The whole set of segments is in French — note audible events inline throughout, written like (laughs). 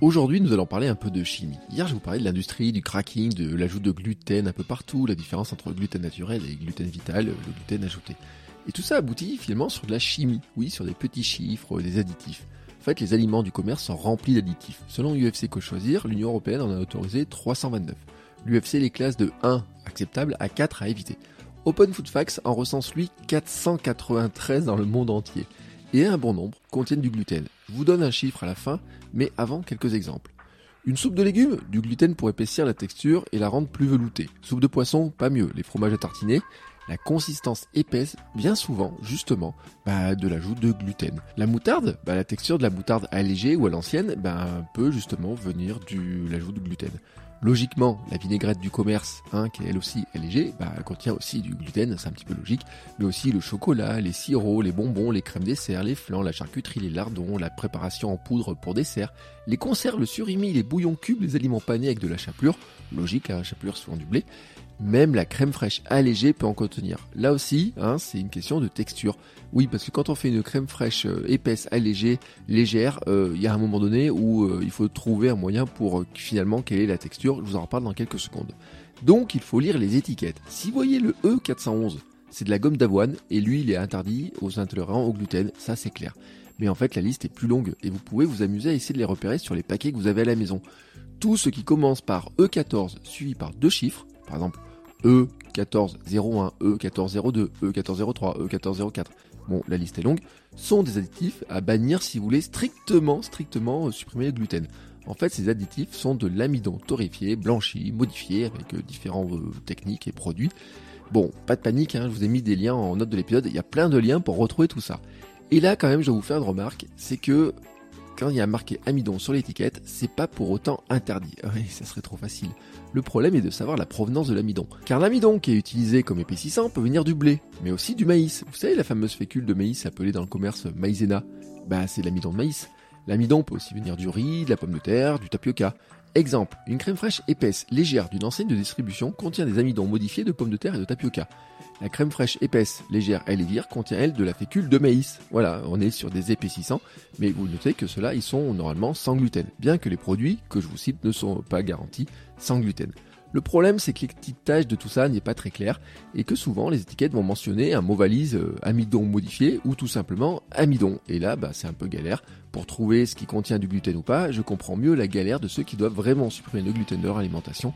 Aujourd'hui, nous allons parler un peu de chimie. Hier, je vous parlais de l'industrie, du cracking, de l'ajout de gluten un peu partout, la différence entre gluten naturel et gluten vital, le gluten ajouté. Et tout ça aboutit finalement sur de la chimie, oui, sur des petits chiffres, des additifs. En fait, les aliments du commerce sont remplis d'additifs. Selon UFC Que Choisir, l'Union Européenne en a autorisé 329. L'UFC les classe de 1 acceptable à 4 à éviter. Open Food Facts en recense lui 493 dans le monde entier. Et un bon nombre contiennent du gluten. Je vous donne un chiffre à la fin, mais avant quelques exemples. Une soupe de légumes, du gluten pour épaissir la texture et la rendre plus veloutée. Soupe de poisson, pas mieux. Les fromages à tartiner, la consistance épaisse, bien souvent, justement, bah, de l'ajout de gluten. La moutarde, bah, la texture de la moutarde allégée ou à l'ancienne, bah, peut justement venir de l'ajout de gluten. Logiquement, la vinaigrette du commerce, hein, qui est elle aussi allégée, bah, contient aussi du gluten, c'est un petit peu logique, mais aussi le chocolat, les sirops, les bonbons, les crèmes dessert, les flancs, la charcuterie, les lardons, la préparation en poudre pour dessert, les conserves, le surimi, les bouillons cubes, les aliments panés avec de la chapelure, logique, la chapelure souvent du blé, même la crème fraîche allégée peut en contenir. Là aussi, hein, c'est une question de texture. Oui, parce que quand on fait une crème fraîche euh, épaisse, allégée, légère, euh, il y a un moment donné où euh, il faut trouver un moyen pour finalement quelle est la texture. Je vous en reparle dans quelques secondes. Donc, il faut lire les étiquettes. Si vous voyez le E411, c'est de la gomme d'avoine et lui, il est interdit aux intolérants au gluten. Ça, c'est clair. Mais en fait, la liste est plus longue et vous pouvez vous amuser à essayer de les repérer sur les paquets que vous avez à la maison. Tout ce qui commence par E14 suivi par deux chiffres, par exemple E1401, E1402, E1403, E1404, bon, la liste est longue, sont des additifs à bannir si vous voulez strictement, strictement euh, supprimer le gluten. En fait, ces additifs sont de l'amidon torréfié, blanchi, modifié avec euh, différentes euh, techniques et produits. Bon, pas de panique, hein, je vous ai mis des liens en note de l'épisode, il y a plein de liens pour retrouver tout ça. Et là, quand même, je vais vous faire une remarque, c'est que quand il y a marqué amidon sur l'étiquette, c'est pas pour autant interdit. Oui, ça serait trop facile. Le problème est de savoir la provenance de l'amidon. Car l'amidon qui est utilisé comme épaississant peut venir du blé, mais aussi du maïs. Vous savez la fameuse fécule de maïs appelée dans le commerce maïzena? Bah c'est l'amidon de maïs. L'amidon peut aussi venir du riz, de la pomme de terre, du tapioca. Exemple, une crème fraîche épaisse, légère d'une enseigne de distribution contient des amidons modifiés de pommes de terre et de tapioca. La crème fraîche épaisse, légère et légère contient elle de la fécule de maïs. Voilà, on est sur des épaississants, mais vous notez que ceux-là, ils sont normalement sans gluten, bien que les produits que je vous cite ne sont pas garantis sans gluten. Le problème, c'est que l'étiquetage de tout ça n'est pas très clair et que souvent les étiquettes vont mentionner un mot valise euh, amidon modifié ou tout simplement amidon. Et là, bah, c'est un peu galère. Pour trouver ce qui contient du gluten ou pas, je comprends mieux la galère de ceux qui doivent vraiment supprimer le gluten de leur alimentation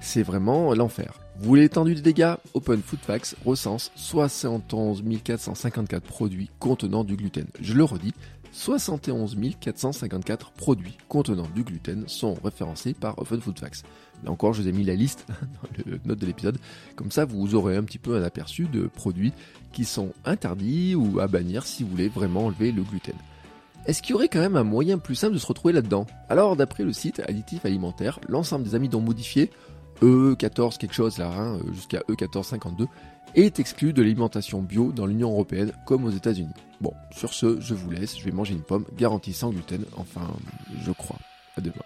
c'est vraiment l'enfer. Vous voulez l'étendue des dégâts? Open Food Facts recense 71 454 produits contenant du gluten. Je le redis, 71 454 produits contenant du gluten sont référencés par Open Food Facts. Là encore, je vous ai mis la liste (laughs) dans le note de l'épisode. Comme ça, vous aurez un petit peu un aperçu de produits qui sont interdits ou à bannir si vous voulez vraiment enlever le gluten. Est-ce qu'il y aurait quand même un moyen plus simple de se retrouver là-dedans? Alors, d'après le site Additif Alimentaire, l'ensemble des amidons modifiés E14 quelque chose là, hein, jusqu'à E1452, est exclu de l'alimentation bio dans l'Union Européenne comme aux États-Unis. Bon, sur ce, je vous laisse, je vais manger une pomme garantie sans gluten, enfin, je crois. À demain.